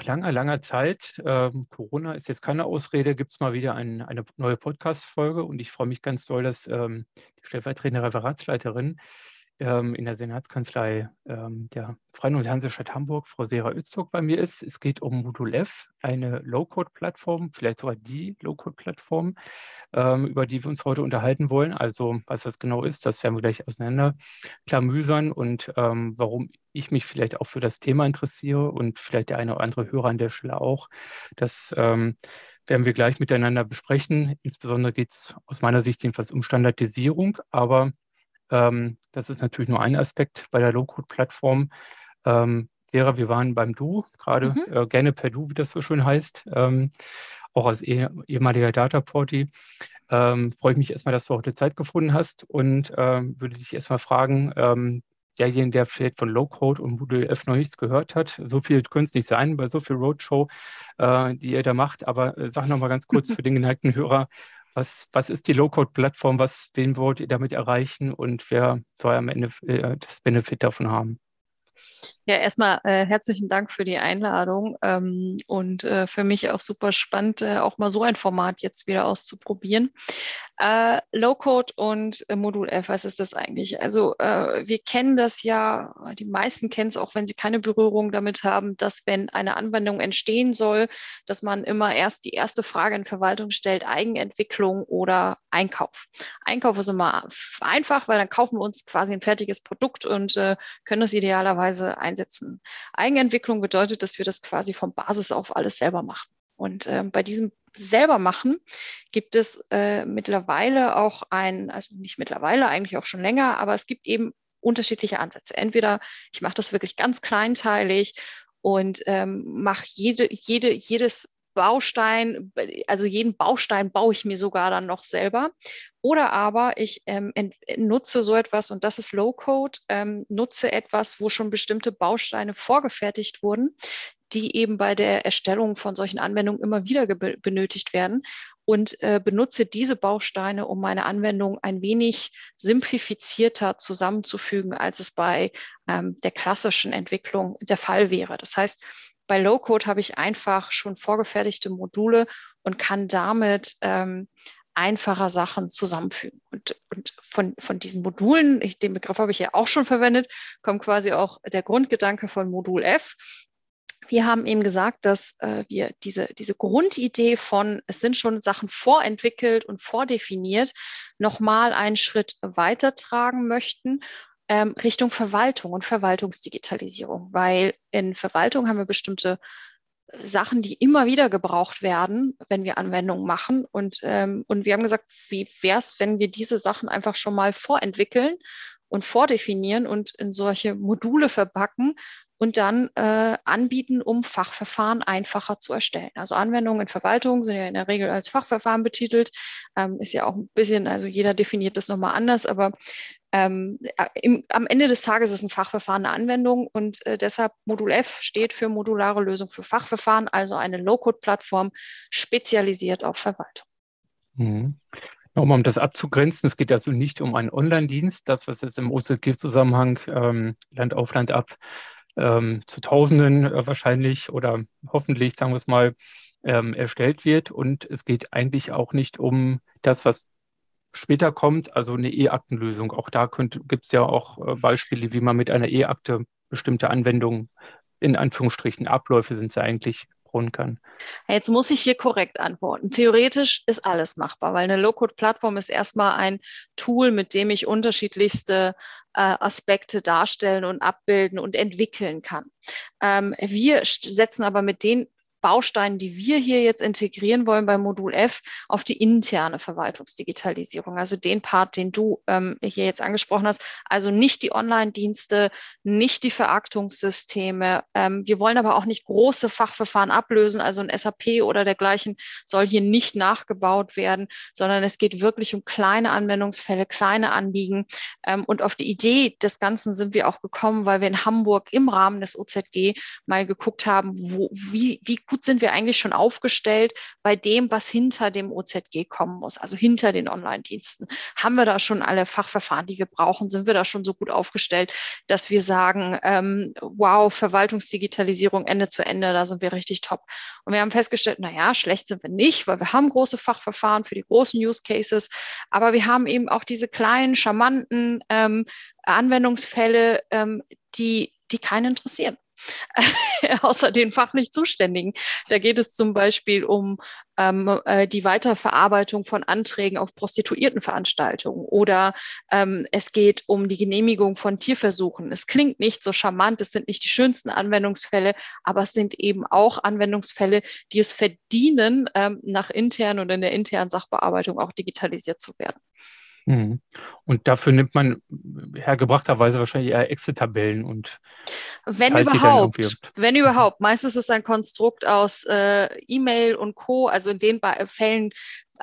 Nach langer, langer Zeit, ähm, Corona ist jetzt keine Ausrede, gibt es mal wieder ein, eine neue Podcast-Folge. Und ich freue mich ganz doll, dass ähm, die stellvertretende Referatsleiterin ähm, in der Senatskanzlei ähm, der Freien und Hansestadt Hamburg, Frau Sera Öztog, bei mir ist. Es geht um Modul F, eine Low-Code-Plattform, vielleicht sogar die Low-Code-Plattform, ähm, über die wir uns heute unterhalten wollen. Also was das genau ist, das werden wir gleich auseinander klamüsern und ähm, warum ich mich vielleicht auch für das Thema interessiere und vielleicht der eine oder andere Hörer an der Stelle auch. Das ähm, werden wir gleich miteinander besprechen. Insbesondere geht es aus meiner Sicht jedenfalls um Standardisierung, aber ähm, das ist natürlich nur ein Aspekt bei der Low-Code-Plattform. Ähm, Sarah, wir waren beim Du, gerade mhm. äh, gerne per Du, wie das so schön heißt, ähm, auch als eh, ehemaliger Data Porty. Ähm, freue ich mich erstmal, dass du heute Zeit gefunden hast und ähm, würde dich erstmal fragen, ähm, derjenige, der vielleicht von Low-Code und Modul F noch nichts gehört hat, so viel könnte es nicht sein bei so viel Roadshow, äh, die ihr da macht, aber äh, sag nochmal ganz kurz für den geneigten Hörer, was, was ist die Low-Code-Plattform? Was, wen wollt ihr damit erreichen und wer soll am Ende äh, das Benefit davon haben? Ja, erstmal äh, herzlichen Dank für die Einladung ähm, und äh, für mich auch super spannend, äh, auch mal so ein Format jetzt wieder auszuprobieren. Äh, Low-Code und äh, Modul F, was ist das eigentlich? Also äh, wir kennen das ja, die meisten kennen es auch, wenn sie keine Berührung damit haben, dass wenn eine Anwendung entstehen soll, dass man immer erst die erste Frage in Verwaltung stellt, Eigenentwicklung oder Einkauf. Einkauf ist immer einfach, weil dann kaufen wir uns quasi ein fertiges Produkt und äh, können das idealerweise einsetzen. Eigenentwicklung bedeutet, dass wir das quasi von Basis auf alles selber machen. Und äh, bei diesem selber machen gibt es äh, mittlerweile auch ein, also nicht mittlerweile, eigentlich auch schon länger, aber es gibt eben unterschiedliche Ansätze. Entweder ich mache das wirklich ganz kleinteilig und ähm, mache jede, jede, jedes Baustein, also jeden Baustein baue ich mir sogar dann noch selber. Oder aber ich ähm, nutze so etwas, und das ist Low-Code, ähm, nutze etwas, wo schon bestimmte Bausteine vorgefertigt wurden, die eben bei der Erstellung von solchen Anwendungen immer wieder benötigt werden und äh, benutze diese Bausteine, um meine Anwendung ein wenig simplifizierter zusammenzufügen, als es bei ähm, der klassischen Entwicklung der Fall wäre. Das heißt, bei Low-Code habe ich einfach schon vorgefertigte Module und kann damit ähm, einfacher Sachen zusammenfügen. Und, und von, von diesen Modulen, ich, den Begriff habe ich ja auch schon verwendet, kommt quasi auch der Grundgedanke von Modul F. Wir haben eben gesagt, dass äh, wir diese, diese Grundidee von, es sind schon Sachen vorentwickelt und vordefiniert, nochmal einen Schritt weitertragen möchten ähm, Richtung Verwaltung und Verwaltungsdigitalisierung, weil in Verwaltung haben wir bestimmte Sachen, die immer wieder gebraucht werden, wenn wir Anwendungen machen. Und, ähm, und wir haben gesagt, wie wäre es, wenn wir diese Sachen einfach schon mal vorentwickeln und vordefinieren und in solche Module verpacken, und dann äh, anbieten, um Fachverfahren einfacher zu erstellen. Also Anwendungen in Verwaltung sind ja in der Regel als Fachverfahren betitelt, ähm, ist ja auch ein bisschen, also jeder definiert das nochmal anders, aber ähm, äh, im, am Ende des Tages ist ein Fachverfahren eine Anwendung und äh, deshalb Modul F steht für modulare Lösung für Fachverfahren, also eine Low-Code-Plattform spezialisiert auf Verwaltung. Mhm. Um das abzugrenzen, es geht also nicht um einen Online-Dienst, das, was jetzt im OZG-Zusammenhang ähm, Land auf Land ab ähm, zu Tausenden äh, wahrscheinlich oder hoffentlich, sagen wir es mal, ähm, erstellt wird. Und es geht eigentlich auch nicht um das, was später kommt, also eine E-Aktenlösung. Auch da gibt es ja auch äh, Beispiele, wie man mit einer E-Akte bestimmte Anwendungen, in Anführungsstrichen Abläufe sind sie eigentlich, bauen kann? Jetzt muss ich hier korrekt antworten. Theoretisch ist alles machbar, weil eine Low-Code-Plattform ist erstmal ein Tool, mit dem ich unterschiedlichste äh, Aspekte darstellen und abbilden und entwickeln kann. Ähm, wir setzen aber mit den Bausteinen, die wir hier jetzt integrieren wollen beim Modul F, auf die interne Verwaltungsdigitalisierung, also den Part, den du ähm, hier jetzt angesprochen hast, also nicht die Online-Dienste, nicht die Veraktungssysteme. Ähm, wir wollen aber auch nicht große Fachverfahren ablösen, also ein SAP oder dergleichen soll hier nicht nachgebaut werden, sondern es geht wirklich um kleine Anwendungsfälle, kleine Anliegen. Ähm, und auf die Idee des Ganzen sind wir auch gekommen, weil wir in Hamburg im Rahmen des OZG mal geguckt haben, wo, wie, wie gut sind wir eigentlich schon aufgestellt bei dem, was hinter dem OZG kommen muss, also hinter den Online-Diensten. Haben wir da schon alle Fachverfahren, die wir brauchen? Sind wir da schon so gut aufgestellt, dass wir sagen, ähm, wow, Verwaltungsdigitalisierung Ende zu Ende, da sind wir richtig top. Und wir haben festgestellt, na ja, schlecht sind wir nicht, weil wir haben große Fachverfahren für die großen Use Cases, aber wir haben eben auch diese kleinen, charmanten ähm, Anwendungsfälle, ähm, die, die keinen interessieren. außer den fachlich Zuständigen. Da geht es zum Beispiel um ähm, äh, die Weiterverarbeitung von Anträgen auf Prostituiertenveranstaltungen oder ähm, es geht um die Genehmigung von Tierversuchen. Es klingt nicht so charmant, es sind nicht die schönsten Anwendungsfälle, aber es sind eben auch Anwendungsfälle, die es verdienen, ähm, nach intern oder in der internen Sachbearbeitung auch digitalisiert zu werden. Mhm. Und dafür nimmt man hergebrachterweise wahrscheinlich eher Excel-Tabellen und wenn überhaupt, wenn überhaupt. Meistens ist es ein Konstrukt aus äh, E-Mail und Co. Also in den Be Fällen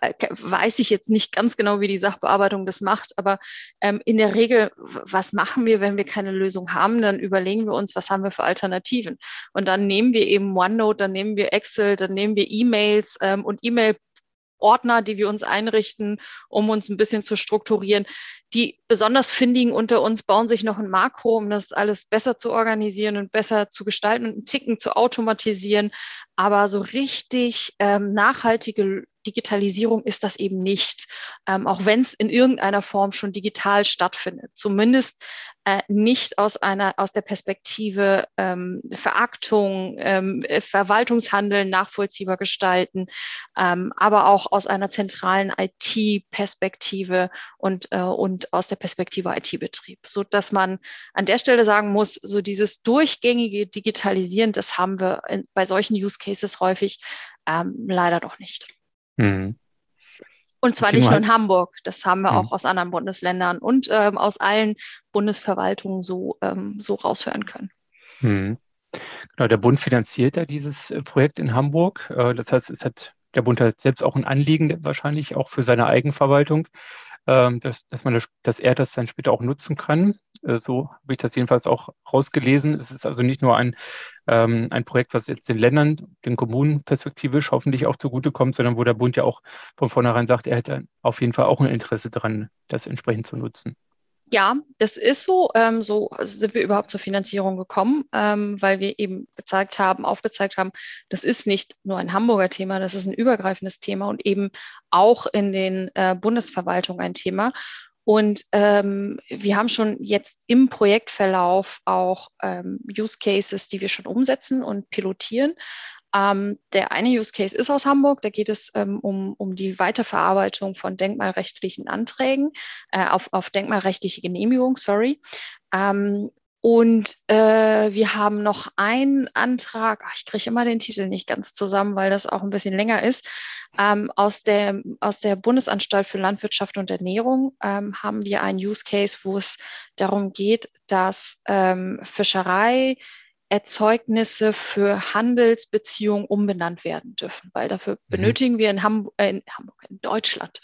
äh, weiß ich jetzt nicht ganz genau, wie die Sachbearbeitung das macht, aber ähm, in der Regel, was machen wir, wenn wir keine Lösung haben? Dann überlegen wir uns, was haben wir für Alternativen? Und dann nehmen wir eben OneNote, dann nehmen wir Excel, dann nehmen wir E-Mails ähm, und E-Mail Ordner, die wir uns einrichten, um uns ein bisschen zu strukturieren. Die besonders findigen unter uns bauen sich noch ein Makro, um das alles besser zu organisieren und besser zu gestalten und einen Ticken zu automatisieren. Aber so richtig ähm, nachhaltige Digitalisierung ist das eben nicht, ähm, auch wenn es in irgendeiner Form schon digital stattfindet. Zumindest äh, nicht aus einer aus der Perspektive ähm, Veraktung, ähm, Verwaltungshandel nachvollziehbar gestalten, ähm, aber auch aus einer zentralen IT-Perspektive und äh, und aus der Perspektive IT-Betrieb, so dass man an der Stelle sagen muss, so dieses durchgängige Digitalisieren, das haben wir in, bei solchen Use Cases häufig ähm, leider noch nicht. Mhm. Und zwar nicht nur in Hamburg, das haben wir mhm. auch aus anderen Bundesländern und ähm, aus allen Bundesverwaltungen so, ähm, so raushören können. Mhm. Genau, der Bund finanziert ja dieses äh, Projekt in Hamburg. Äh, das heißt, es hat der Bund hat selbst auch ein Anliegen wahrscheinlich auch für seine Eigenverwaltung. Ähm, dass, dass, man das, dass er das dann später auch nutzen kann. Äh, so habe ich das jedenfalls auch rausgelesen. Es ist also nicht nur ein, ähm, ein Projekt, was jetzt den Ländern, den Kommunen perspektivisch hoffentlich auch zugutekommt, sondern wo der Bund ja auch von vornherein sagt, er hätte auf jeden Fall auch ein Interesse daran, das entsprechend zu nutzen. Ja, das ist so. Ähm, so sind wir überhaupt zur Finanzierung gekommen, ähm, weil wir eben gezeigt haben, aufgezeigt haben, das ist nicht nur ein Hamburger Thema, das ist ein übergreifendes Thema und eben auch in den äh, Bundesverwaltungen ein Thema. Und ähm, wir haben schon jetzt im Projektverlauf auch ähm, Use Cases, die wir schon umsetzen und pilotieren. Ähm, der eine Use Case ist aus Hamburg. Da geht es ähm, um, um die Weiterverarbeitung von denkmalrechtlichen Anträgen äh, auf, auf denkmalrechtliche Genehmigung, sorry. Ähm, und äh, wir haben noch einen Antrag, ach, ich kriege immer den Titel nicht ganz zusammen, weil das auch ein bisschen länger ist. Ähm, aus, der, aus der Bundesanstalt für Landwirtschaft und Ernährung ähm, haben wir einen Use Case, wo es darum geht, dass ähm, Fischerei Erzeugnisse für Handelsbeziehungen umbenannt werden dürfen, weil dafür mhm. benötigen wir in Hamburg, äh, in Hamburg, in Deutschland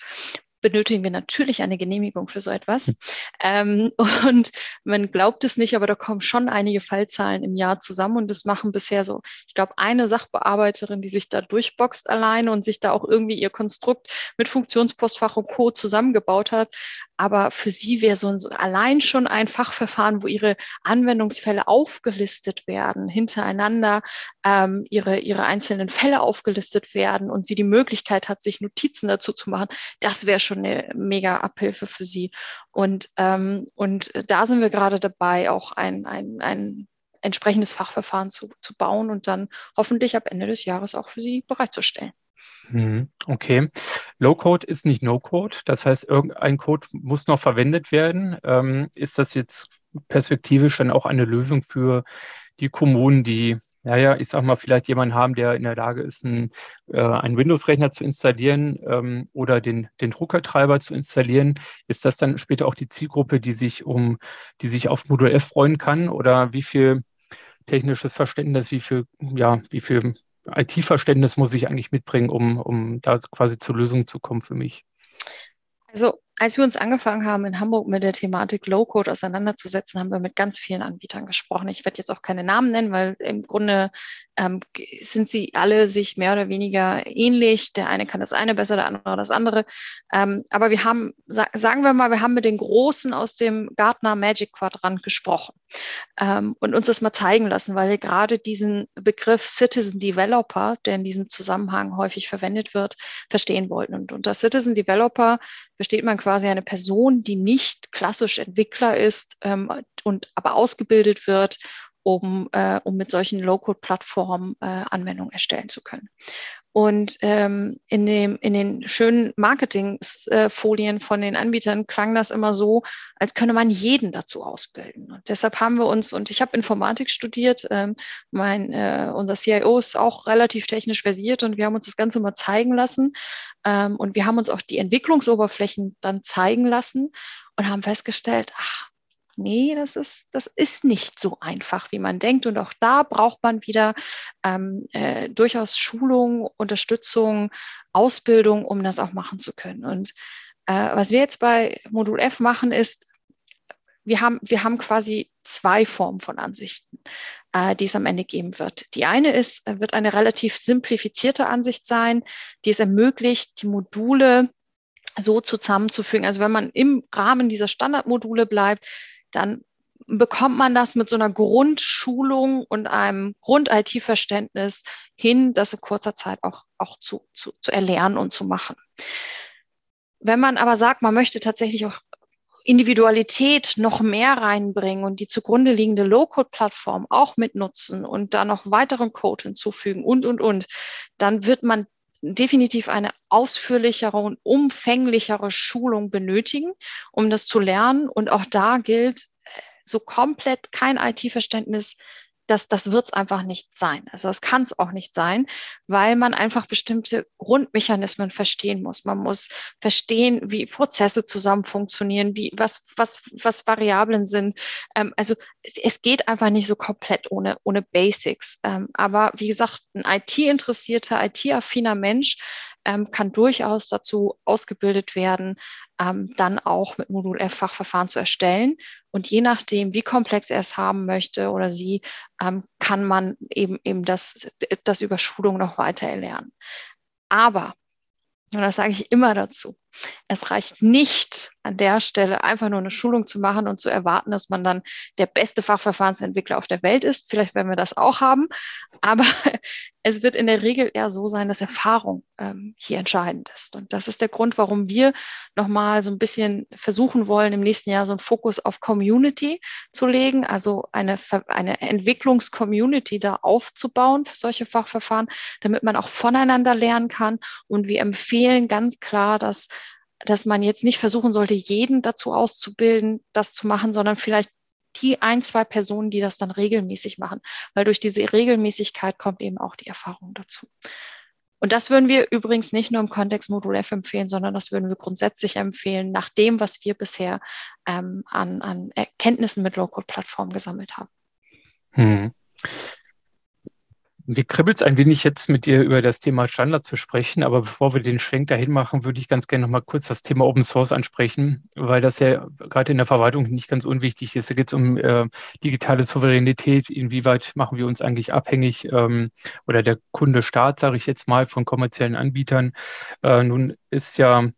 benötigen wir natürlich eine Genehmigung für so etwas. Hm. Ähm, und man glaubt es nicht, aber da kommen schon einige Fallzahlen im Jahr zusammen und das machen bisher so, ich glaube, eine Sachbearbeiterin, die sich da durchboxt alleine und sich da auch irgendwie ihr Konstrukt mit Funktionspostfach und Co. zusammengebaut hat. Aber für sie wäre so, ein, allein schon ein Fachverfahren, wo ihre Anwendungsfälle aufgelistet werden, hintereinander ähm, ihre, ihre einzelnen Fälle aufgelistet werden und sie die Möglichkeit hat, sich Notizen dazu zu machen. Das wäre schon eine mega Abhilfe für sie. Und, ähm, und da sind wir gerade dabei, auch ein, ein, ein entsprechendes Fachverfahren zu, zu bauen und dann hoffentlich ab Ende des Jahres auch für sie bereitzustellen. Mhm, okay. Low-Code ist nicht No-Code. Das heißt, irgendein Code muss noch verwendet werden. Ähm, ist das jetzt perspektivisch dann auch eine Lösung für die Kommunen, die naja, ich sag mal, vielleicht jemanden haben, der in der Lage ist, einen, äh, einen Windows-Rechner zu installieren ähm, oder den, den Druckertreiber zu installieren. Ist das dann später auch die Zielgruppe, die sich um, die sich auf Modul F freuen kann? Oder wie viel technisches Verständnis, wie viel, ja, wie viel IT-Verständnis muss ich eigentlich mitbringen, um, um da quasi zur Lösung zu kommen für mich? Also als wir uns angefangen haben, in Hamburg mit der Thematik Low-Code auseinanderzusetzen, haben wir mit ganz vielen Anbietern gesprochen. Ich werde jetzt auch keine Namen nennen, weil im Grunde ähm, sind sie alle sich mehr oder weniger ähnlich. Der eine kann das eine besser, der andere das andere. Ähm, aber wir haben, sa sagen wir mal, wir haben mit den Großen aus dem Gartner Magic Quadrant gesprochen ähm, und uns das mal zeigen lassen, weil wir gerade diesen Begriff Citizen Developer, der in diesem Zusammenhang häufig verwendet wird, verstehen wollten. Und unter Citizen Developer versteht man quasi eine Person, die nicht klassisch Entwickler ist ähm, und aber ausgebildet wird, um, äh, um mit solchen Low-Code-Plattformen äh, Anwendungen erstellen zu können. Und ähm, in, dem, in den schönen Marketing-Folien von den Anbietern klang das immer so, als könne man jeden dazu ausbilden. Und deshalb haben wir uns, und ich habe Informatik studiert, ähm, mein, äh, unser CIO ist auch relativ technisch versiert und wir haben uns das Ganze mal zeigen lassen. Ähm, und wir haben uns auch die Entwicklungsoberflächen dann zeigen lassen und haben festgestellt, ach, nee, das ist, das ist nicht so einfach, wie man denkt. Und auch da braucht man wieder ähm, äh, durchaus Schulung, Unterstützung, Ausbildung, um das auch machen zu können. Und äh, was wir jetzt bei Modul F machen, ist, wir haben, wir haben quasi zwei Formen von Ansichten, äh, die es am Ende geben wird. Die eine ist, äh, wird eine relativ simplifizierte Ansicht sein, die es ermöglicht, die Module so zusammenzufügen. Also wenn man im Rahmen dieser Standardmodule bleibt, dann bekommt man das mit so einer Grundschulung und einem Grund-IT-Verständnis hin, das in kurzer Zeit auch, auch zu, zu, zu erlernen und zu machen. Wenn man aber sagt, man möchte tatsächlich auch Individualität noch mehr reinbringen und die zugrunde liegende Low-Code-Plattform auch mitnutzen und da noch weiteren Code hinzufügen und, und, und, dann wird man definitiv eine ausführlichere und umfänglichere Schulung benötigen, um das zu lernen. Und auch da gilt, äh, so komplett kein IT-Verständnis das, das wird es einfach nicht sein. Also das kann es auch nicht sein, weil man einfach bestimmte Grundmechanismen verstehen muss. Man muss verstehen, wie Prozesse zusammen funktionieren, wie was, was, was Variablen sind. Ähm, also es, es, geht einfach nicht so komplett ohne, ohne Basics. Ähm, aber wie gesagt, ein IT-interessierter, IT-affiner Mensch ähm, kann durchaus dazu ausgebildet werden, ähm, dann auch mit Modul F Fachverfahren zu erstellen. Und je nachdem, wie komplex er es haben möchte oder sie, ähm, kann man eben, eben das, das über Schulung noch weiter erlernen. Aber, und das sage ich immer dazu, es reicht nicht an der Stelle einfach nur eine Schulung zu machen und zu erwarten, dass man dann der beste Fachverfahrensentwickler auf der Welt ist. Vielleicht werden wir das auch haben, aber es wird in der Regel eher so sein, dass Erfahrung ähm, hier entscheidend ist. Und das ist der Grund, warum wir nochmal so ein bisschen versuchen wollen, im nächsten Jahr so einen Fokus auf Community zu legen, also eine, eine Entwicklungscommunity da aufzubauen für solche Fachverfahren, damit man auch voneinander lernen kann. Und wir empfehlen ganz klar, dass dass man jetzt nicht versuchen sollte, jeden dazu auszubilden, das zu machen, sondern vielleicht die ein, zwei Personen, die das dann regelmäßig machen. Weil durch diese Regelmäßigkeit kommt eben auch die Erfahrung dazu. Und das würden wir übrigens nicht nur im Kontext Modul F empfehlen, sondern das würden wir grundsätzlich empfehlen, nach dem, was wir bisher ähm, an, an Erkenntnissen mit Low-Code-Plattformen gesammelt haben. Hm. Mir kribbelt es ein wenig jetzt mit dir über das Thema Standard zu sprechen, aber bevor wir den Schwenk dahin machen, würde ich ganz gerne noch mal kurz das Thema Open Source ansprechen, weil das ja gerade in der Verwaltung nicht ganz unwichtig ist. Da geht es um äh, digitale Souveränität, inwieweit machen wir uns eigentlich abhängig ähm, oder der Kunde Staat, sage ich jetzt mal, von kommerziellen Anbietern. Äh, nun ist ja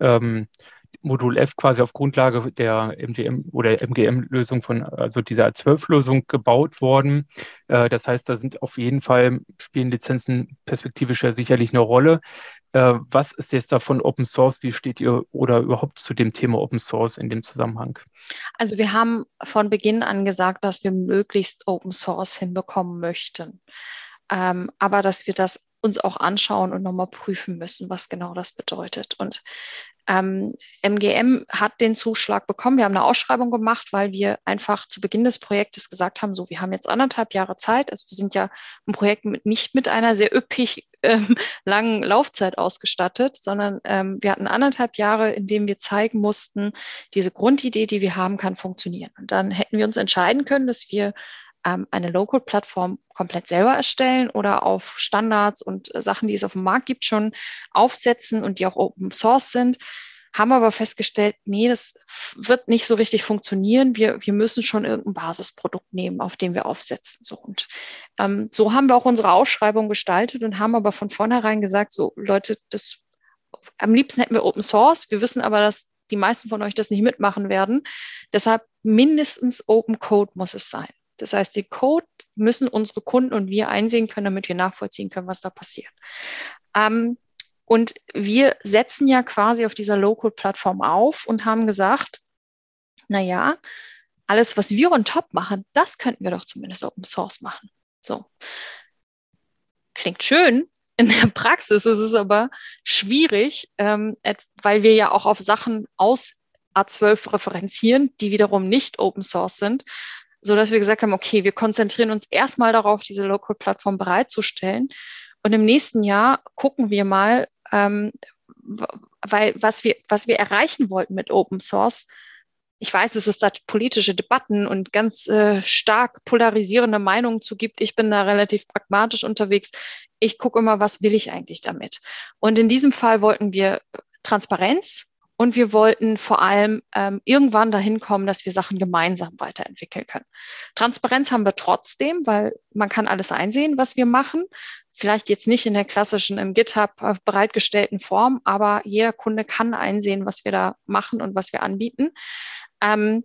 ähm, Modul F quasi auf Grundlage der MDM oder MGM-Lösung von, also dieser 12-Lösung gebaut worden. Äh, das heißt, da sind auf jeden Fall, spielen Lizenzen perspektivisch ja sicherlich eine Rolle. Äh, was ist jetzt davon Open Source? Wie steht ihr oder überhaupt zu dem Thema Open Source in dem Zusammenhang? Also wir haben von Beginn an gesagt, dass wir möglichst Open Source hinbekommen möchten. Ähm, aber dass wir das uns auch anschauen und nochmal prüfen müssen, was genau das bedeutet. Und ähm, MGM hat den Zuschlag bekommen. Wir haben eine Ausschreibung gemacht, weil wir einfach zu Beginn des Projektes gesagt haben, so, wir haben jetzt anderthalb Jahre Zeit. Also wir sind ja ein Projekt mit, nicht mit einer sehr üppig ähm, langen Laufzeit ausgestattet, sondern ähm, wir hatten anderthalb Jahre, in denen wir zeigen mussten, diese Grundidee, die wir haben, kann funktionieren. Und dann hätten wir uns entscheiden können, dass wir ähm, eine Low-Code-Plattform komplett selber erstellen oder auf Standards und Sachen, die es auf dem Markt gibt, schon aufsetzen und die auch Open Source sind. haben aber festgestellt, nee, das wird nicht so richtig funktionieren. Wir, wir müssen schon irgendein Basisprodukt nehmen, auf dem wir aufsetzen. So. Und ähm, so haben wir auch unsere Ausschreibung gestaltet und haben aber von vornherein gesagt, so Leute, das am liebsten hätten wir Open Source. Wir wissen aber, dass die meisten von euch das nicht mitmachen werden. Deshalb mindestens Open Code muss es sein. Das heißt, den Code müssen unsere Kunden und wir einsehen können, damit wir nachvollziehen können, was da passiert. Ähm, und wir setzen ja quasi auf dieser Low-Code-Plattform auf und haben gesagt, na ja, alles, was wir on top machen, das könnten wir doch zumindest Open Source machen. So. Klingt schön. In der Praxis ist es aber schwierig, ähm, weil wir ja auch auf Sachen aus A12 referenzieren, die wiederum nicht Open Source sind, so dass wir gesagt haben, okay, wir konzentrieren uns erstmal darauf, diese Local-Plattform bereitzustellen. Und im nächsten Jahr gucken wir mal, ähm, weil was wir, was wir erreichen wollten mit Open Source, ich weiß, dass es da politische Debatten und ganz äh, stark polarisierende Meinungen zu gibt. Ich bin da relativ pragmatisch unterwegs. Ich gucke immer, was will ich eigentlich damit? Und in diesem Fall wollten wir Transparenz und wir wollten vor allem ähm, irgendwann dahin kommen, dass wir Sachen gemeinsam weiterentwickeln können. Transparenz haben wir trotzdem, weil man kann alles einsehen, was wir machen. Vielleicht jetzt nicht in der klassischen im GitHub bereitgestellten Form, aber jeder Kunde kann einsehen, was wir da machen und was wir anbieten. Ähm,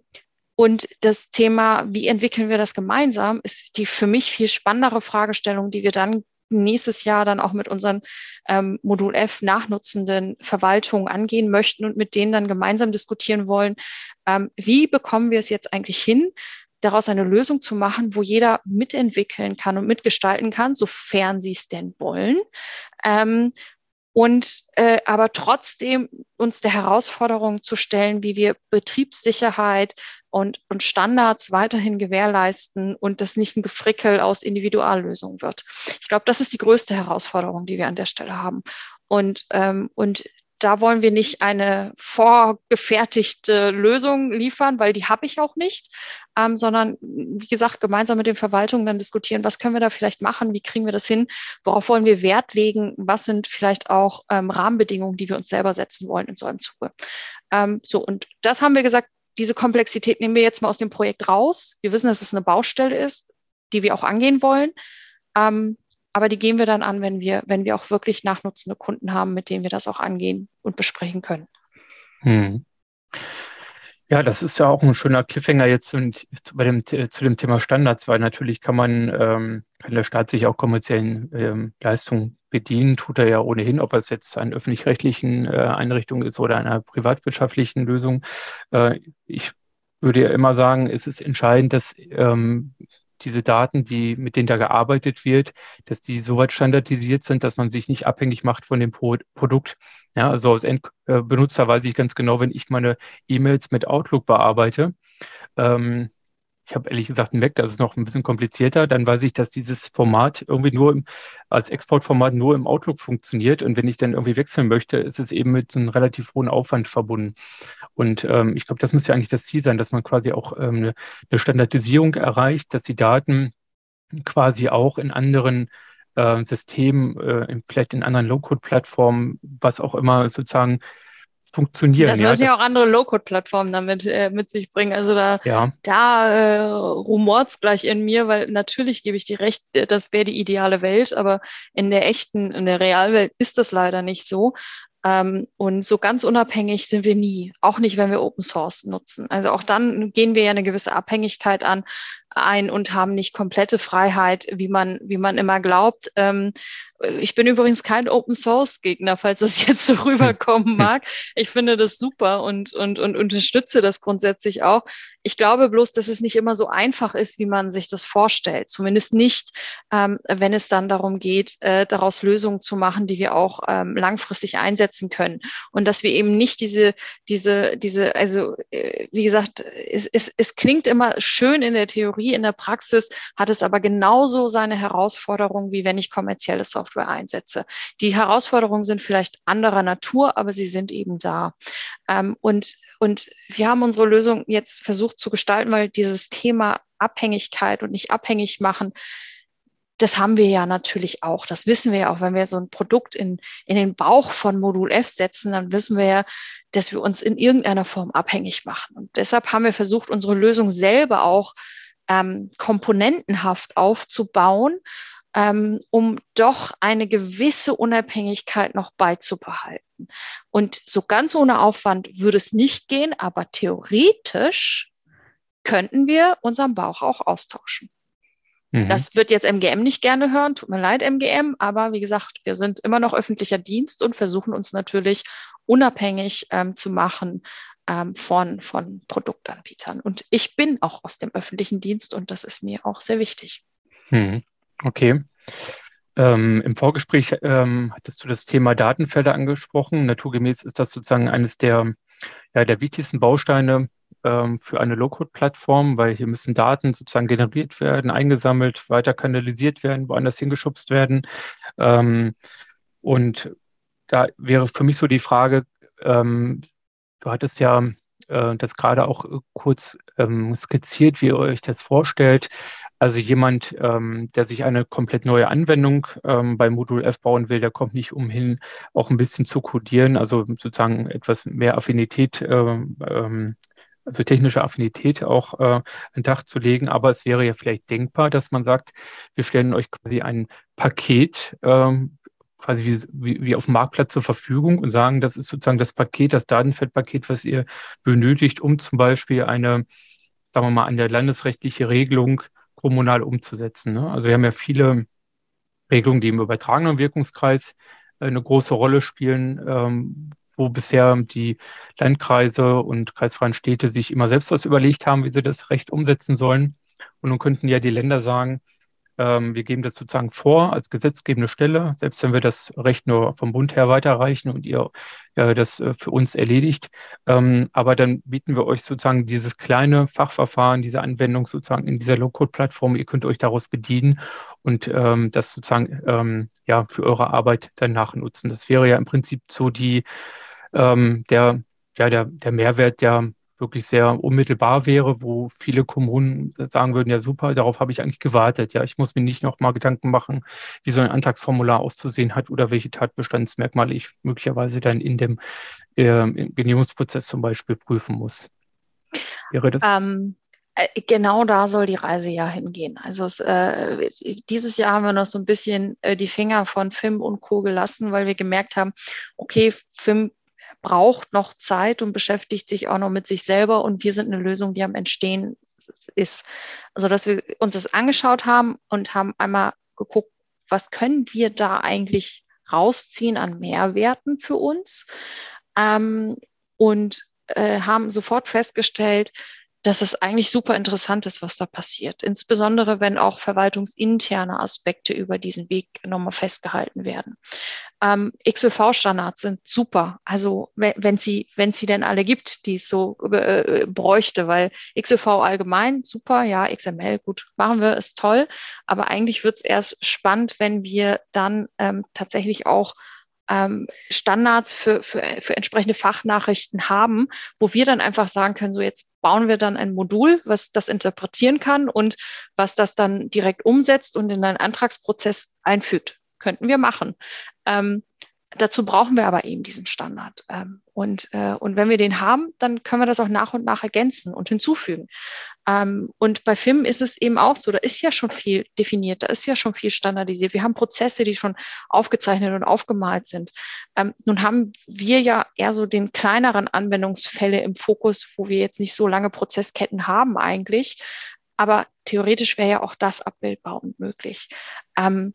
und das Thema, wie entwickeln wir das gemeinsam, ist die für mich viel spannendere Fragestellung, die wir dann nächstes Jahr dann auch mit unseren ähm, Modul F nachnutzenden Verwaltungen angehen möchten und mit denen dann gemeinsam diskutieren wollen, ähm, wie bekommen wir es jetzt eigentlich hin, daraus eine Lösung zu machen, wo jeder mitentwickeln kann und mitgestalten kann, sofern sie es denn wollen. Ähm, und äh, aber trotzdem uns der Herausforderung zu stellen, wie wir Betriebssicherheit und, und Standards weiterhin gewährleisten und das nicht ein Gefrickel aus Individuallösungen wird. Ich glaube, das ist die größte Herausforderung, die wir an der Stelle haben. Und, ähm, und da wollen wir nicht eine vorgefertigte Lösung liefern, weil die habe ich auch nicht, ähm, sondern wie gesagt, gemeinsam mit den Verwaltungen dann diskutieren, was können wir da vielleicht machen, wie kriegen wir das hin, worauf wollen wir Wert legen, was sind vielleicht auch ähm, Rahmenbedingungen, die wir uns selber setzen wollen in so einem Zuge. Ähm, so, und das haben wir gesagt, diese Komplexität nehmen wir jetzt mal aus dem Projekt raus. Wir wissen, dass es eine Baustelle ist, die wir auch angehen wollen. Ähm, aber die gehen wir dann an, wenn wir, wenn wir auch wirklich nachnutzende Kunden haben, mit denen wir das auch angehen und besprechen können. Hm. Ja, das ist ja auch ein schöner Cliffhanger jetzt zu, bei dem, zu dem Thema Standards, weil natürlich kann man, ähm, kann der Staat sich auch kommerziellen ähm, Leistungen bedienen, tut er ja ohnehin, ob es jetzt an öffentlich-rechtlichen äh, Einrichtungen ist oder einer privatwirtschaftlichen Lösung. Äh, ich würde ja immer sagen, es ist entscheidend, dass ähm, diese Daten, die, mit denen da gearbeitet wird, dass die soweit standardisiert sind, dass man sich nicht abhängig macht von dem Pro Produkt. Ja, also als Endbenutzer weiß ich ganz genau, wenn ich meine E-Mails mit Outlook bearbeite, ähm, ich habe ehrlich gesagt einen Mac, das ist noch ein bisschen komplizierter. Dann weiß ich, dass dieses Format irgendwie nur im, als Exportformat nur im Outlook funktioniert. Und wenn ich dann irgendwie wechseln möchte, ist es eben mit einem relativ hohen Aufwand verbunden. Und ähm, ich glaube, das müsste ja eigentlich das Ziel sein, dass man quasi auch ähm, eine, eine Standardisierung erreicht, dass die Daten quasi auch in anderen äh, Systemen, äh, vielleicht in anderen Low-Code-Plattformen, was auch immer sozusagen funktionieren. Das müssen ja, auch andere Low-Code-Plattformen damit äh, mit sich bringen. Also da, ja. da äh, rumort's gleich in mir, weil natürlich gebe ich dir recht, äh, das wäre die ideale Welt, aber in der echten, in der Realwelt ist das leider nicht so. Ähm, und so ganz unabhängig sind wir nie, auch nicht, wenn wir Open Source nutzen. Also auch dann gehen wir ja eine gewisse Abhängigkeit an ein und haben nicht komplette Freiheit, wie man, wie man immer glaubt. Ähm, ich bin übrigens kein Open Source Gegner, falls das jetzt so rüberkommen mag. Ich finde das super und, und, und unterstütze das grundsätzlich auch. Ich glaube bloß, dass es nicht immer so einfach ist, wie man sich das vorstellt. Zumindest nicht, ähm, wenn es dann darum geht, äh, daraus Lösungen zu machen, die wir auch ähm, langfristig einsetzen können. Und dass wir eben nicht diese, diese, diese, also äh, wie gesagt, es, es, es klingt immer schön in der Theorie, in der Praxis hat es aber genauso seine Herausforderungen, wie wenn ich kommerzielle Software einsetze. Die Herausforderungen sind vielleicht anderer Natur, aber sie sind eben da. Ähm, und und wir haben unsere Lösung jetzt versucht zu gestalten, weil dieses Thema Abhängigkeit und nicht abhängig machen, das haben wir ja natürlich auch. Das wissen wir ja auch, wenn wir so ein Produkt in, in den Bauch von Modul F setzen, dann wissen wir ja, dass wir uns in irgendeiner Form abhängig machen. Und deshalb haben wir versucht, unsere Lösung selber auch ähm, komponentenhaft aufzubauen, ähm, um doch eine gewisse Unabhängigkeit noch beizubehalten. Und so ganz ohne Aufwand würde es nicht gehen, aber theoretisch könnten wir unseren Bauch auch austauschen. Mhm. Das wird jetzt MGM nicht gerne hören, tut mir leid, MGM, aber wie gesagt, wir sind immer noch öffentlicher Dienst und versuchen uns natürlich unabhängig ähm, zu machen ähm, von, von Produktanbietern. Und ich bin auch aus dem öffentlichen Dienst und das ist mir auch sehr wichtig. Mhm. Okay. Ähm, Im Vorgespräch ähm, hattest du das Thema Datenfelder angesprochen. Naturgemäß ist das sozusagen eines der, ja, der wichtigsten Bausteine ähm, für eine Low-Code-Plattform, weil hier müssen Daten sozusagen generiert werden, eingesammelt, weiter kanalisiert werden, woanders hingeschubst werden. Ähm, und da wäre für mich so die Frage, ähm, du hattest ja äh, das gerade auch kurz ähm, skizziert, wie ihr euch das vorstellt. Also jemand, ähm, der sich eine komplett neue Anwendung ähm, bei Modul F bauen will, der kommt nicht umhin, auch ein bisschen zu codieren, also sozusagen etwas mehr Affinität, äh, ähm, also technische Affinität auch äh, ein Dach zu legen. Aber es wäre ja vielleicht denkbar, dass man sagt, wir stellen euch quasi ein Paket ähm, quasi wie, wie, wie auf dem Marktplatz zur Verfügung und sagen, das ist sozusagen das Paket, das Datenfeldpaket, was ihr benötigt, um zum Beispiel eine, sagen wir mal, eine landesrechtliche Regelung kommunal umzusetzen. Ne? Also wir haben ja viele Regelungen, die im übertragenen Wirkungskreis äh, eine große Rolle spielen, ähm, wo bisher die Landkreise und kreisfreien Städte sich immer selbst was überlegt haben, wie sie das Recht umsetzen sollen. Und nun könnten ja die Länder sagen, ähm, wir geben das sozusagen vor als gesetzgebende Stelle, selbst wenn wir das Recht nur vom Bund her weiterreichen und ihr äh, das äh, für uns erledigt. Ähm, aber dann bieten wir euch sozusagen dieses kleine Fachverfahren, diese Anwendung sozusagen in dieser Low-Code-Plattform. Ihr könnt euch daraus bedienen und ähm, das sozusagen ähm, ja für eure Arbeit danach nutzen. Das wäre ja im Prinzip so die ähm, der ja der der Mehrwert, der wirklich sehr unmittelbar wäre, wo viele Kommunen sagen würden, ja super, darauf habe ich eigentlich gewartet. Ja, ich muss mir nicht noch mal Gedanken machen, wie so ein Antragsformular auszusehen hat oder welche Tatbestandsmerkmale ich möglicherweise dann in dem äh, Genehmigungsprozess zum Beispiel prüfen muss. Wäre das? Ähm, äh, genau da soll die Reise ja hingehen. Also es, äh, dieses Jahr haben wir noch so ein bisschen äh, die Finger von FIM und Co. gelassen, weil wir gemerkt haben, okay, FIM braucht noch Zeit und beschäftigt sich auch noch mit sich selber und wir sind eine Lösung, die am Entstehen ist. Also, dass wir uns das angeschaut haben und haben einmal geguckt, was können wir da eigentlich rausziehen an Mehrwerten für uns ähm, und äh, haben sofort festgestellt, dass es eigentlich super interessant ist, was da passiert. Insbesondere, wenn auch verwaltungsinterne Aspekte über diesen Weg nochmal festgehalten werden. Ähm, XÖV-Standards sind super. Also wenn, wenn sie, wenn sie denn alle gibt, die es so äh, bräuchte, weil XÖV allgemein super, ja, XML, gut, machen wir, ist toll. Aber eigentlich wird es erst spannend, wenn wir dann ähm, tatsächlich auch ähm, Standards für, für, für entsprechende Fachnachrichten haben, wo wir dann einfach sagen können, so jetzt bauen wir dann ein Modul, was das interpretieren kann und was das dann direkt umsetzt und in einen Antragsprozess einfügt. Könnten wir machen. Ähm, Dazu brauchen wir aber eben diesen Standard. Ähm, und, äh, und wenn wir den haben, dann können wir das auch nach und nach ergänzen und hinzufügen. Ähm, und bei FIM ist es eben auch so, da ist ja schon viel definiert, da ist ja schon viel standardisiert. Wir haben Prozesse, die schon aufgezeichnet und aufgemalt sind. Ähm, nun haben wir ja eher so den kleineren Anwendungsfälle im Fokus, wo wir jetzt nicht so lange Prozessketten haben eigentlich. Aber theoretisch wäre ja auch das abbildbar und möglich. Ähm,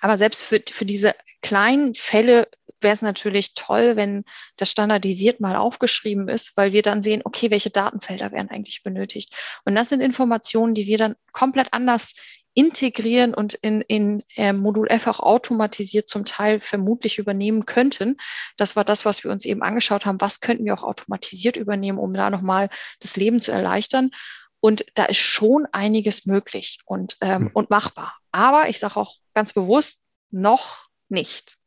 aber selbst für, für diese kleinen Fälle wäre es natürlich toll, wenn das standardisiert mal aufgeschrieben ist, weil wir dann sehen, okay, welche Datenfelder werden eigentlich benötigt. Und das sind Informationen, die wir dann komplett anders integrieren und in, in äh, Modul F auch automatisiert zum Teil vermutlich übernehmen könnten. Das war das, was wir uns eben angeschaut haben. Was könnten wir auch automatisiert übernehmen, um da nochmal das Leben zu erleichtern? Und da ist schon einiges möglich und, ähm, mhm. und machbar. Aber ich sage auch ganz bewusst, noch nichts.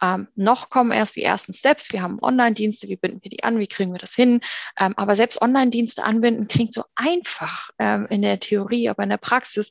Ähm, noch kommen erst die ersten Steps. Wir haben Online-Dienste, wie binden wir die an, wie kriegen wir das hin? Ähm, aber selbst Online-Dienste anbinden klingt so einfach ähm, in der Theorie, aber in der Praxis,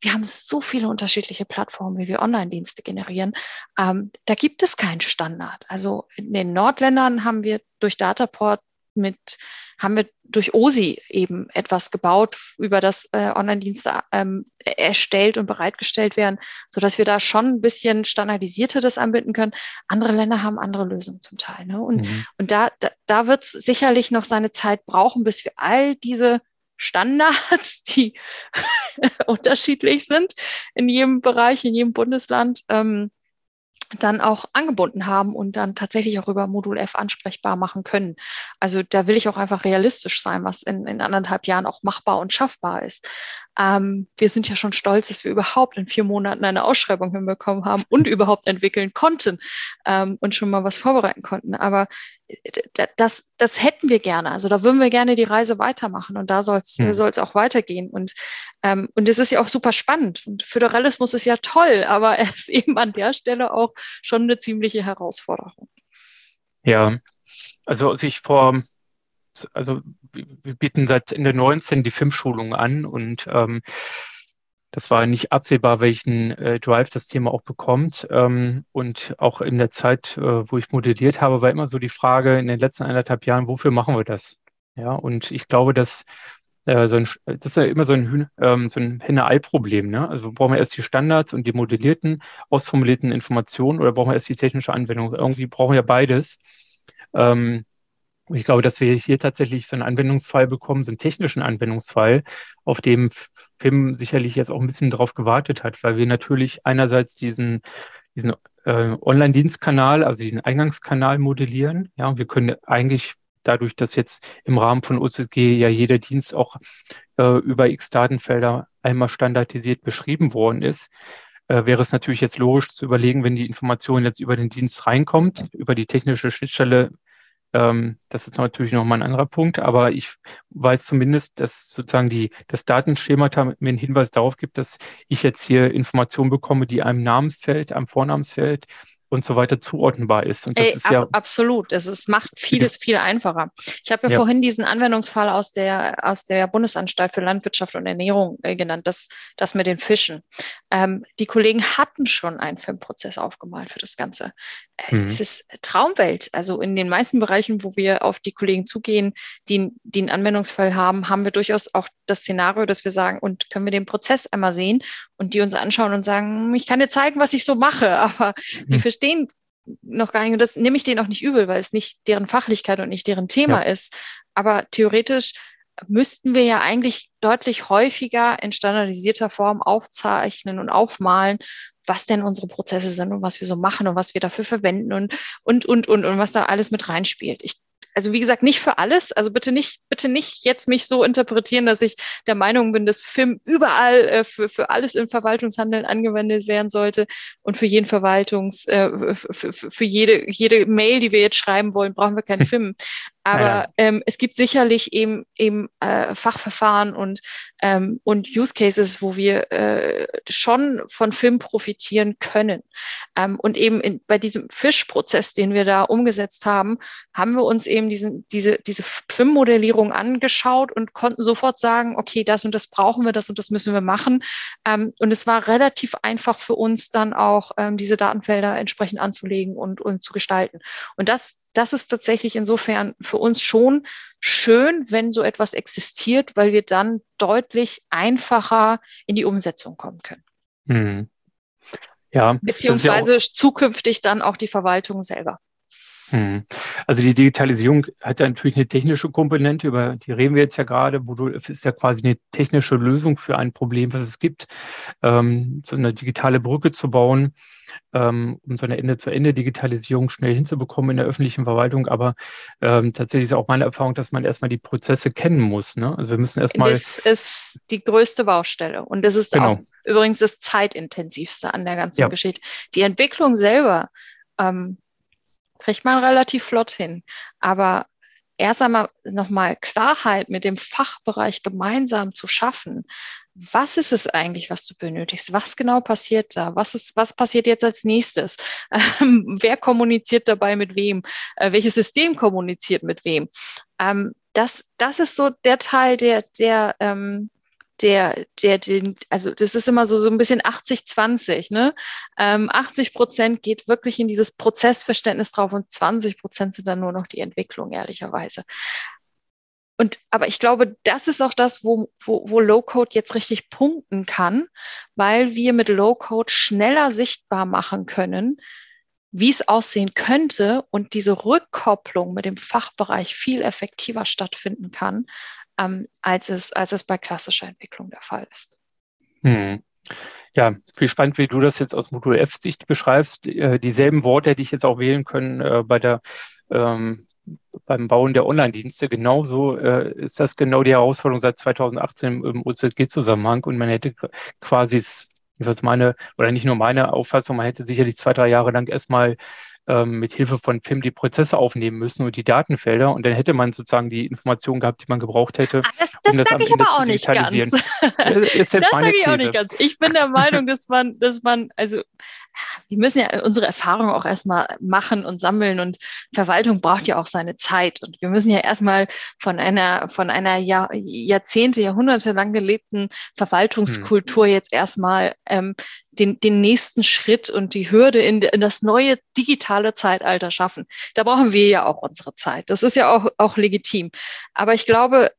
wir haben so viele unterschiedliche Plattformen, wie wir Online-Dienste generieren. Ähm, da gibt es keinen Standard. Also in den Nordländern haben wir durch Dataport mit, haben wir durch OSI eben etwas gebaut, über das äh, Online-Dienste ähm, erstellt und bereitgestellt werden, so dass wir da schon ein bisschen standardisierter das anbinden können. Andere Länder haben andere Lösungen zum Teil. Ne? Und, mhm. und da, da, da wird es sicherlich noch seine Zeit brauchen, bis wir all diese Standards, die unterschiedlich sind in jedem Bereich, in jedem Bundesland, ähm, dann auch angebunden haben und dann tatsächlich auch über Modul F ansprechbar machen können. Also da will ich auch einfach realistisch sein, was in, in anderthalb Jahren auch machbar und schaffbar ist. Ähm, wir sind ja schon stolz, dass wir überhaupt in vier Monaten eine Ausschreibung hinbekommen haben und überhaupt entwickeln konnten ähm, und schon mal was vorbereiten konnten. Aber das, das hätten wir gerne. Also da würden wir gerne die Reise weitermachen und da soll es hm. auch weitergehen. Und, ähm, und es ist ja auch super spannend. Und Föderalismus ist ja toll, aber er ist eben an der Stelle auch schon eine ziemliche Herausforderung. Ja, also als ich vor also wir bieten seit Ende 19 die Filmschulung an und ähm, das war nicht absehbar, welchen äh, Drive das Thema auch bekommt. Ähm, und auch in der Zeit, äh, wo ich modelliert habe, war immer so die Frage in den letzten anderthalb Jahren, wofür machen wir das? Ja, und ich glaube, dass äh, so ein, das ist ja immer so ein, ähm, so ein Henne-Ei-Problem. Ne? Also brauchen wir erst die Standards und die modellierten, ausformulierten Informationen oder brauchen wir erst die technische Anwendung? Irgendwie brauchen wir beides. Ähm, ich glaube, dass wir hier tatsächlich so einen Anwendungsfall bekommen, so einen technischen Anwendungsfall, auf dem Film sicherlich jetzt auch ein bisschen drauf gewartet hat, weil wir natürlich einerseits diesen, diesen äh, Online-Dienstkanal, also diesen Eingangskanal modellieren. Ja, und wir können eigentlich dadurch, dass jetzt im Rahmen von OZG ja jeder Dienst auch äh, über x Datenfelder einmal standardisiert beschrieben worden ist, äh, wäre es natürlich jetzt logisch zu überlegen, wenn die Information jetzt über den Dienst reinkommt, über die technische Schnittstelle ähm, das ist natürlich nochmal ein anderer Punkt, aber ich weiß zumindest, dass sozusagen die, das Datenschemata mir einen Hinweis darauf gibt, dass ich jetzt hier Informationen bekomme, die einem Namensfeld, einem Vornamensfeld und so weiter zuordnenbar ist. Und das Ey, ist ab, ja absolut. Es ist, macht vieles viel einfacher. Ich habe ja, ja, vorhin diesen Anwendungsfall aus der, aus der Bundesanstalt für Landwirtschaft und Ernährung äh, genannt, das, das mit den Fischen. Ähm, die Kollegen hatten schon einen Filmprozess aufgemalt für das Ganze. Äh, mhm. Es ist Traumwelt. Also in den meisten Bereichen, wo wir auf die Kollegen zugehen, die, die einen Anwendungsfall haben, haben wir durchaus auch das Szenario, dass wir sagen, und können wir den Prozess einmal sehen und die uns anschauen und sagen, hm, ich kann dir zeigen, was ich so mache, aber die mhm verstehen noch gar nicht, und das nehme ich denen auch nicht übel, weil es nicht deren Fachlichkeit und nicht deren Thema ja. ist. Aber theoretisch müssten wir ja eigentlich deutlich häufiger in standardisierter Form aufzeichnen und aufmalen, was denn unsere Prozesse sind und was wir so machen und was wir dafür verwenden und, und, und, und, und was da alles mit reinspielt. Ich also wie gesagt, nicht für alles. Also bitte nicht, bitte nicht jetzt mich so interpretieren, dass ich der Meinung bin, dass FIM überall äh, für, für alles im Verwaltungshandeln angewendet werden sollte und für jeden Verwaltungs, äh, für, für jede, jede Mail, die wir jetzt schreiben wollen, brauchen wir kein FIM. Aber ja. ähm, es gibt sicherlich eben, eben äh, Fachverfahren und, ähm, und Use Cases, wo wir äh, schon von Film profitieren können. Ähm, und eben in, bei diesem Fischprozess, den wir da umgesetzt haben, haben wir uns eben diesen, diese, diese Film-Modellierung angeschaut und konnten sofort sagen, okay, das und das brauchen wir, das und das müssen wir machen. Ähm, und es war relativ einfach für uns dann auch, ähm, diese Datenfelder entsprechend anzulegen und, und zu gestalten. Und das das ist tatsächlich insofern für uns schon schön, wenn so etwas existiert, weil wir dann deutlich einfacher in die Umsetzung kommen können. Mhm. Ja. Beziehungsweise ja zukünftig dann auch die Verwaltung selber. Mhm. Also die Digitalisierung hat ja natürlich eine technische Komponente, über die reden wir jetzt ja gerade. Modul ist ja quasi eine technische Lösung für ein Problem, was es gibt, ähm, so eine digitale Brücke zu bauen ähm, um so eine Ende-zu-Ende-Digitalisierung schnell hinzubekommen in der öffentlichen Verwaltung. Aber ähm, tatsächlich ist auch meine Erfahrung, dass man erstmal die Prozesse kennen muss. Ne? Also wir müssen erstmal. Das ist die größte Baustelle. Und das ist genau. auch übrigens das zeitintensivste an der ganzen ja. Geschichte. Die Entwicklung selber ähm, kriegt man relativ flott hin. Aber erst einmal nochmal Klarheit mit dem Fachbereich gemeinsam zu schaffen, was ist es eigentlich, was du benötigst? Was genau passiert da? Was ist, was passiert jetzt als nächstes? Ähm, wer kommuniziert dabei mit wem? Äh, welches System kommuniziert mit wem? Ähm, das, das ist so der Teil, der, der, ähm, der, der, den, also das ist immer so, so ein bisschen 80-20, ne? Ähm, 80 Prozent geht wirklich in dieses Prozessverständnis drauf und 20 Prozent sind dann nur noch die Entwicklung, ehrlicherweise. Und, aber ich glaube, das ist auch das, wo, wo, wo Low-Code jetzt richtig punkten kann, weil wir mit Low-Code schneller sichtbar machen können, wie es aussehen könnte und diese Rückkopplung mit dem Fachbereich viel effektiver stattfinden kann, ähm, als, es, als es bei klassischer Entwicklung der Fall ist. Hm. Ja, viel spannend, wie du das jetzt aus Modul F-Sicht beschreibst. Äh, dieselben Worte hätte ich jetzt auch wählen können äh, bei der ähm, beim Bauen der Online-Dienste. Genauso äh, ist das genau die Herausforderung seit 2018 im OZG-Zusammenhang und man hätte quasi, was meine, oder nicht nur meine Auffassung, man hätte sicherlich zwei, drei Jahre lang erstmal ähm, mit Hilfe von FIM die Prozesse aufnehmen müssen und die Datenfelder und dann hätte man sozusagen die Informationen gehabt, die man gebraucht hätte. Ah, das das, um sage ich aber auch nicht ganz. das sage ich auch nicht ganz. Ich bin der Meinung, dass man, dass man, also die müssen ja unsere Erfahrungen auch erstmal machen und sammeln und Verwaltung braucht ja auch seine Zeit und wir müssen ja erstmal von einer von einer Jahr, Jahrzehnte, Jahrhunderte lang gelebten Verwaltungskultur hm. jetzt erstmal ähm, den, den nächsten Schritt und die Hürde in, in das neue digitale Zeitalter schaffen. Da brauchen wir ja auch unsere Zeit. Das ist ja auch, auch legitim. Aber ich glaube,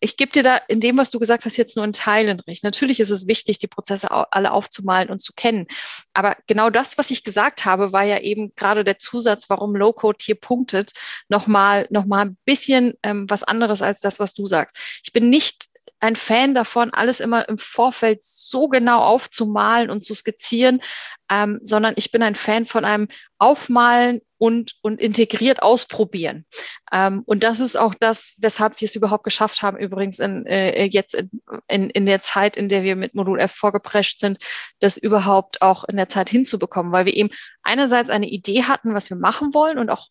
ich gebe dir da in dem, was du gesagt hast, jetzt nur in Teilen recht. Natürlich ist es wichtig, die Prozesse alle aufzumalen und zu kennen. Aber genau das, was ich gesagt habe, war ja eben gerade der Zusatz, warum Low-Code hier punktet, nochmal noch mal ein bisschen ähm, was anderes als das, was du sagst. Ich bin nicht ein Fan davon, alles immer im Vorfeld so genau aufzumalen und zu skizzieren, ähm, sondern ich bin ein Fan von einem Aufmalen und, und integriert ausprobieren. Ähm, und das ist auch das, weshalb wir es überhaupt geschafft haben, übrigens in, äh, jetzt in, in, in der Zeit, in der wir mit Modul F vorgeprescht sind, das überhaupt auch in der Zeit hinzubekommen, weil wir eben einerseits eine Idee hatten, was wir machen wollen und auch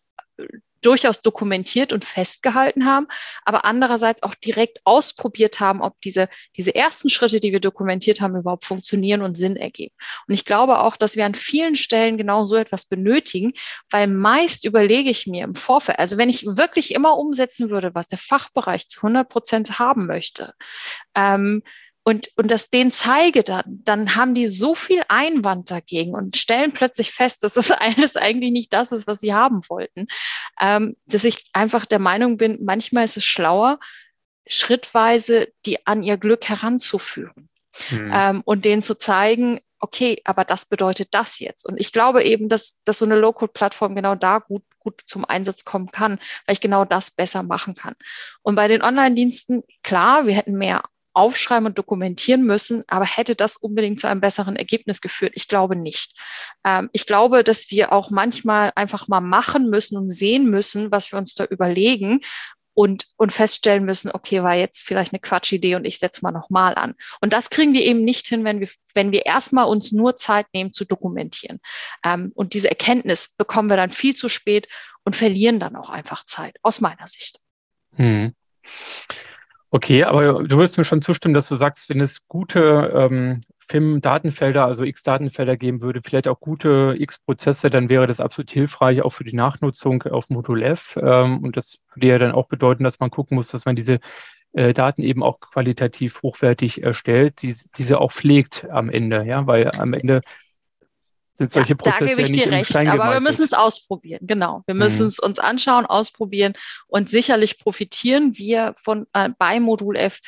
durchaus dokumentiert und festgehalten haben, aber andererseits auch direkt ausprobiert haben, ob diese, diese ersten Schritte, die wir dokumentiert haben, überhaupt funktionieren und Sinn ergeben. Und ich glaube auch, dass wir an vielen Stellen genau so etwas benötigen, weil meist überlege ich mir im Vorfeld, also wenn ich wirklich immer umsetzen würde, was der Fachbereich zu 100 Prozent haben möchte, ähm, und, und das denen zeige dann, dann haben die so viel Einwand dagegen und stellen plötzlich fest, dass das alles eigentlich nicht das ist, was sie haben wollten, ähm, dass ich einfach der Meinung bin, manchmal ist es schlauer, schrittweise die an ihr Glück heranzuführen mhm. ähm, und denen zu zeigen, okay, aber das bedeutet das jetzt. Und ich glaube eben, dass, dass so eine Low-Code-Plattform genau da gut, gut zum Einsatz kommen kann, weil ich genau das besser machen kann. Und bei den Online-Diensten, klar, wir hätten mehr aufschreiben und dokumentieren müssen, aber hätte das unbedingt zu einem besseren Ergebnis geführt? Ich glaube nicht. Ähm, ich glaube, dass wir auch manchmal einfach mal machen müssen und sehen müssen, was wir uns da überlegen und, und feststellen müssen, okay, war jetzt vielleicht eine Quatschidee und ich setze mal nochmal an. Und das kriegen wir eben nicht hin, wenn wir, wenn wir erstmal uns nur Zeit nehmen zu dokumentieren. Ähm, und diese Erkenntnis bekommen wir dann viel zu spät und verlieren dann auch einfach Zeit, aus meiner Sicht. Hm. Okay, aber du wirst mir schon zustimmen, dass du sagst, wenn es gute ähm, FIM-Datenfelder, also X-Datenfelder geben würde, vielleicht auch gute X-Prozesse, dann wäre das absolut hilfreich, auch für die Nachnutzung auf Modul F. Ähm, und das würde ja dann auch bedeuten, dass man gucken muss, dass man diese äh, Daten eben auch qualitativ hochwertig erstellt, die, diese auch pflegt am Ende, ja, weil am Ende sind solche ja, Prozesse. Da gebe ich ja dir recht, aber wir müssen es ausprobieren, genau. Wir müssen mhm. es uns anschauen, ausprobieren und sicherlich profitieren wir von äh, bei Modul F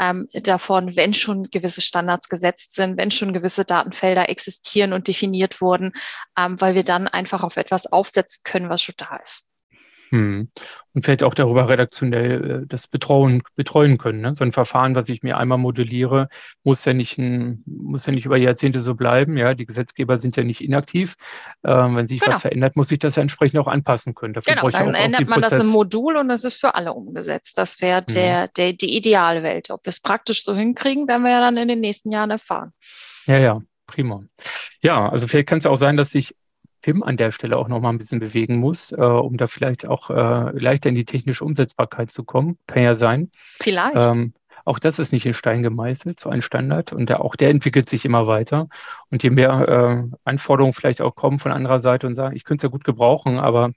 ähm, davon, wenn schon gewisse Standards gesetzt sind, wenn schon gewisse Datenfelder existieren und definiert wurden, ähm, weil wir dann einfach auf etwas aufsetzen können, was schon da ist. Hm. Und vielleicht auch darüber redaktionell äh, das betreuen, betreuen können. Ne? So ein Verfahren, was ich mir einmal modelliere, muss ja nicht ein, muss ja nicht über Jahrzehnte so bleiben. Ja, die Gesetzgeber sind ja nicht inaktiv. Ähm, wenn sich genau. was verändert, muss ich das ja entsprechend auch anpassen können. Dafür genau, dann auch ändert man Prozess. das im Modul und das ist für alle umgesetzt. Das wäre hm. der, der, die Idealwelt. Ob wir es praktisch so hinkriegen, werden wir ja dann in den nächsten Jahren erfahren. Ja, ja, prima. Ja, also vielleicht kann es ja auch sein, dass sich Film an der Stelle auch noch mal ein bisschen bewegen muss, äh, um da vielleicht auch äh, leichter in die technische Umsetzbarkeit zu kommen. Kann ja sein. Vielleicht. Ähm, Auch das ist nicht in Stein gemeißelt, so ein Standard. Und der, auch der entwickelt sich immer weiter. Und je mehr äh, Anforderungen vielleicht auch kommen von anderer Seite und sagen, ich könnte es ja gut gebrauchen, aber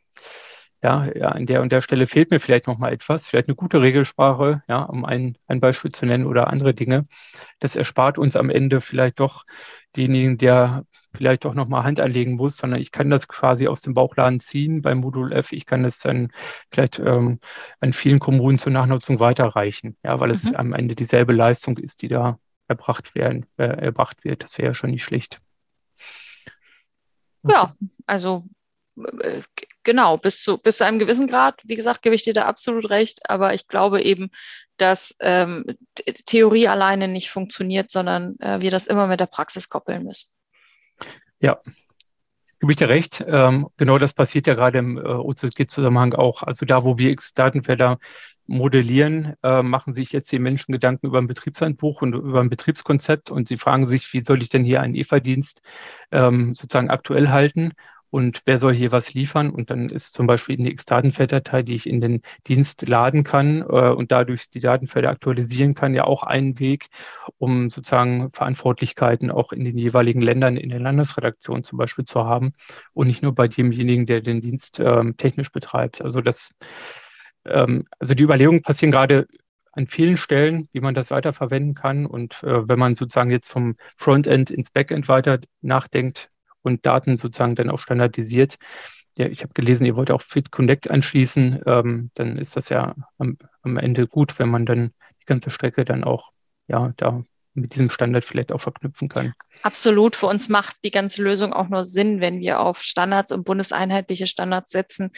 ja, ja, an der und der Stelle fehlt mir vielleicht noch mal etwas, vielleicht eine gute Regelsprache, ja, um ein, ein Beispiel zu nennen oder andere Dinge. Das erspart uns am Ende vielleicht doch denjenigen, der vielleicht doch noch mal Hand anlegen muss, sondern ich kann das quasi aus dem Bauchladen ziehen beim Modul F. Ich kann es dann vielleicht ähm, an vielen Kommunen zur Nachnutzung weiterreichen, ja, weil es mhm. am Ende dieselbe Leistung ist, die da erbracht werden, äh, erbracht wird. Das wäre ja schon nicht schlecht. Ja, also äh, genau, bis zu, bis zu einem gewissen Grad, wie gesagt, gebe ich dir da absolut recht, aber ich glaube eben, dass ähm, Theorie alleine nicht funktioniert, sondern äh, wir das immer mit der Praxis koppeln müssen. Ja, gebe ich dir recht. Ähm, genau das passiert ja gerade im äh, OZG-Zusammenhang auch. Also da, wo wir X-Datenfelder modellieren, äh, machen sich jetzt die Menschen Gedanken über ein Betriebshandbuch und über ein Betriebskonzept und sie fragen sich, wie soll ich denn hier einen EVA-Dienst ähm, sozusagen aktuell halten? Und wer soll hier was liefern. Und dann ist zum Beispiel eine X-Datenfelddatei, die ich in den Dienst laden kann äh, und dadurch die Datenfelder aktualisieren kann, ja auch ein Weg, um sozusagen Verantwortlichkeiten auch in den jeweiligen Ländern, in der Landesredaktion zum Beispiel zu haben und nicht nur bei demjenigen, der den Dienst ähm, technisch betreibt. Also das, ähm, also die Überlegungen passieren gerade an vielen Stellen, wie man das weiterverwenden kann. Und äh, wenn man sozusagen jetzt vom Frontend ins Backend weiter nachdenkt, und Daten sozusagen dann auch standardisiert. Ja, ich habe gelesen, ihr wollt auch Fit Connect anschließen. Ähm, dann ist das ja am, am Ende gut, wenn man dann die ganze Strecke dann auch ja da mit diesem Standard vielleicht auch verknüpfen kann. Absolut. Für uns macht die ganze Lösung auch nur Sinn, wenn wir auf Standards und bundeseinheitliche Standards setzen,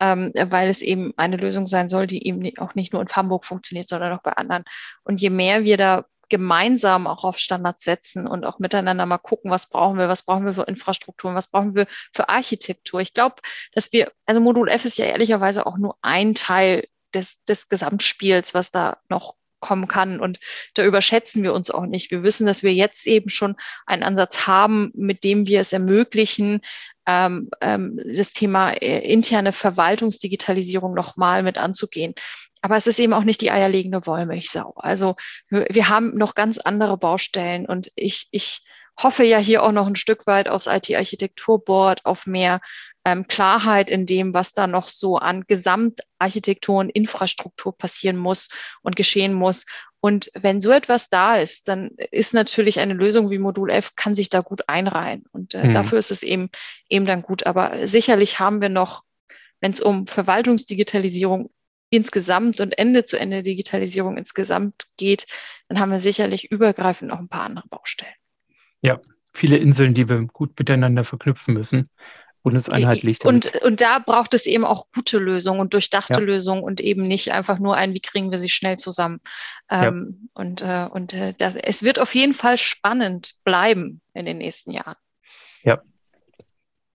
ähm, weil es eben eine Lösung sein soll, die eben auch nicht nur in Hamburg funktioniert, sondern auch bei anderen. Und je mehr wir da gemeinsam auch auf Standards setzen und auch miteinander mal gucken, was brauchen wir, was brauchen wir für Infrastrukturen, was brauchen wir für Architektur. Ich glaube, dass wir, also Modul F ist ja ehrlicherweise auch nur ein Teil des, des Gesamtspiels, was da noch kommen kann. Und da überschätzen wir uns auch nicht. Wir wissen, dass wir jetzt eben schon einen Ansatz haben, mit dem wir es ermöglichen, ähm, ähm, das Thema äh, interne Verwaltungsdigitalisierung nochmal mit anzugehen. Aber es ist eben auch nicht die eierlegende Wollmilchsau. Also wir haben noch ganz andere Baustellen und ich, ich hoffe ja hier auch noch ein Stück weit aufs IT-Architekturboard, auf mehr ähm, Klarheit in dem, was da noch so an Gesamtarchitektur und Infrastruktur passieren muss und geschehen muss. Und wenn so etwas da ist, dann ist natürlich eine Lösung wie Modul F, kann sich da gut einreihen. Und äh, mhm. dafür ist es eben, eben dann gut. Aber sicherlich haben wir noch, wenn es um Verwaltungsdigitalisierung insgesamt und Ende-zu-Ende-Digitalisierung insgesamt geht, dann haben wir sicherlich übergreifend noch ein paar andere Baustellen. Ja, viele Inseln, die wir gut miteinander verknüpfen müssen. Bundeseinheitlich. Und, und da braucht es eben auch gute Lösungen und durchdachte ja. Lösungen und eben nicht einfach nur ein, wie kriegen wir sie schnell zusammen. Ähm, ja. Und, äh, und äh, das, es wird auf jeden Fall spannend bleiben in den nächsten Jahren. Ja,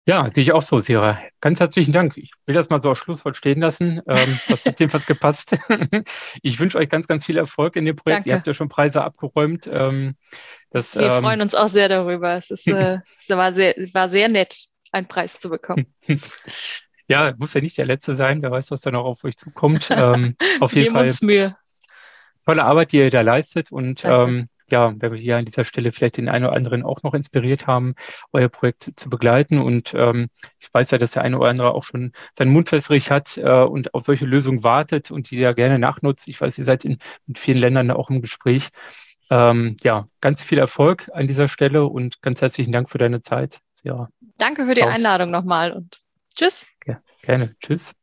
ja, sehe ich auch so, Sira. Ganz herzlichen Dank. Ich will das mal so als Schlusswort stehen lassen. Ähm, das hat jedenfalls gepasst. ich wünsche euch ganz, ganz viel Erfolg in dem Projekt. Danke. Ihr habt ja schon Preise abgeräumt. Ähm, das, Wir ähm, freuen uns auch sehr darüber. Es, ist, äh, es war, sehr, war sehr nett, einen Preis zu bekommen. ja, muss ja nicht der letzte sein. Wer weiß, was da noch auf euch zukommt. Ähm, auf jeden Fall. Uns Mühe. Tolle Arbeit, die ihr da leistet und ähm, ja, wenn wir hier an dieser Stelle vielleicht den einen oder anderen auch noch inspiriert haben, euer Projekt zu begleiten. Und ähm, ich weiß ja, dass der eine oder andere auch schon seinen Mund wässrig hat äh, und auf solche Lösungen wartet und die ja gerne nachnutzt. Ich weiß, ihr seid in, in vielen Ländern auch im Gespräch. Ähm, ja, ganz viel Erfolg an dieser Stelle und ganz herzlichen Dank für deine Zeit. Ja. Danke für die Ciao. Einladung nochmal und tschüss. Ja, gerne. Tschüss.